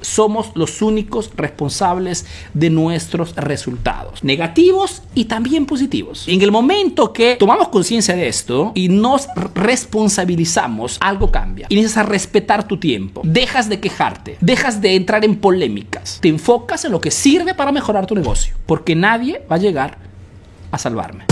somos los únicos responsables de nuestros resultados, negativos y también positivos. En el momento que tomamos conciencia de esto y nos responsabilizamos, algo cambia. Inicias a respetar tu tiempo, dejas de quejarte, dejas de entrar en polémicas, te enfocas en lo que sirve para mejorar tu negocio, porque nadie va a llegar a salvarme.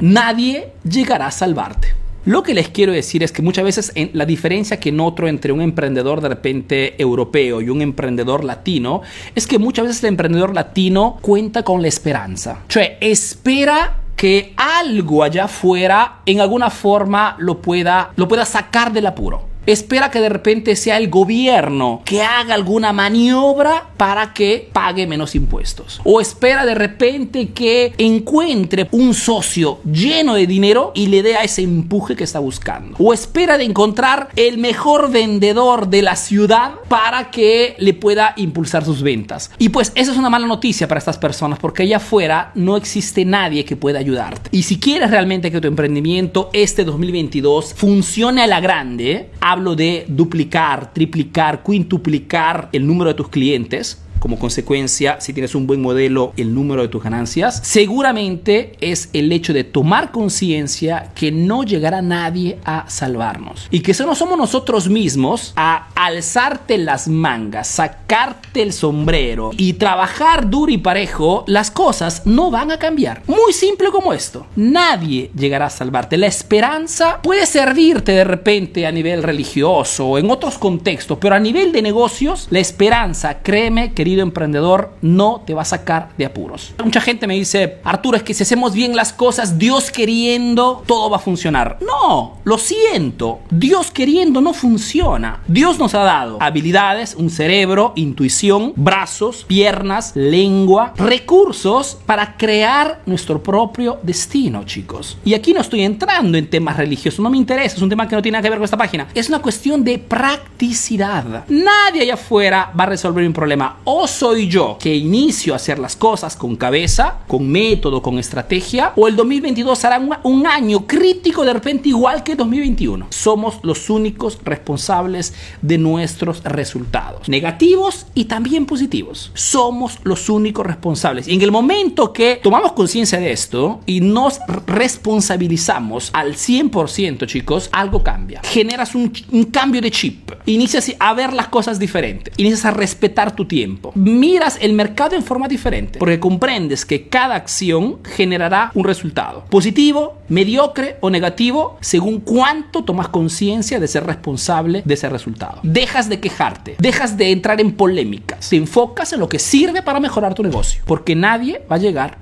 Nadie llegará a salvarte. Lo que les quiero decir es que muchas veces en la diferencia que noto entre un emprendedor de repente europeo y un emprendedor latino es que muchas veces el emprendedor latino cuenta con la esperanza. Cioè, espera que algo allá afuera en alguna forma lo pueda, lo pueda sacar del apuro espera que de repente sea el gobierno que haga alguna maniobra para que pague menos impuestos. O espera de repente que encuentre un socio lleno de dinero y le dé a ese empuje que está buscando. O espera de encontrar el mejor vendedor de la ciudad para que le pueda impulsar sus ventas. Y pues esa es una mala noticia para estas personas porque allá afuera no existe nadie que pueda ayudarte. Y si quieres realmente que tu emprendimiento este 2022 funcione a la grande, hablo de duplicar, triplicar, quintuplicar el número de tus clientes, como consecuencia, si tienes un buen modelo, el número de tus ganancias, seguramente es el hecho de tomar conciencia que no llegará nadie a salvarnos y que no somos nosotros mismos a alzarte las mangas, sacarte el sombrero y trabajar duro y parejo, las cosas no van a cambiar. Muy simple como esto. Nadie llegará a salvarte. La esperanza puede servirte de repente a nivel religioso o en otros contextos, pero a nivel de negocios, la esperanza, créeme, querido emprendedor, no te va a sacar de apuros. Mucha gente me dice, Arturo, es que si hacemos bien las cosas, Dios queriendo, todo va a funcionar. No, lo siento, Dios queriendo no funciona. Dios nos ha dado habilidades, un cerebro, intuición, brazos, piernas, lengua, recursos para crear nuestro propio destino, chicos. Y aquí no estoy entrando en temas religiosos, no me interesa, es un tema que no tiene nada que ver con esta página. Es una cuestión de practicidad. Nadie allá afuera va a resolver un problema soy yo que inicio a hacer las cosas con cabeza, con método, con estrategia, o el 2022 será un, año crítico de repente igual que 2021. Somos los únicos responsables de nuestros resultados, negativos y también positivos. Somos los únicos responsables. Y en el momento que tomamos conciencia de esto y nos responsabilizamos al 100%, chicos, algo cambia. Generas un, cambio de chip. Inicias a ver las cosas diferentes. Inicias a respetar tu tiempo miras el mercado en forma diferente, porque comprendes que cada acción generará un resultado, positivo, mediocre o negativo, según cuánto tomas conciencia de ser responsable de ese resultado. Dejas de quejarte, dejas de entrar en polémicas, te enfocas en lo que sirve para mejorar tu negocio, porque nadie va a llegar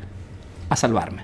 a salvarme.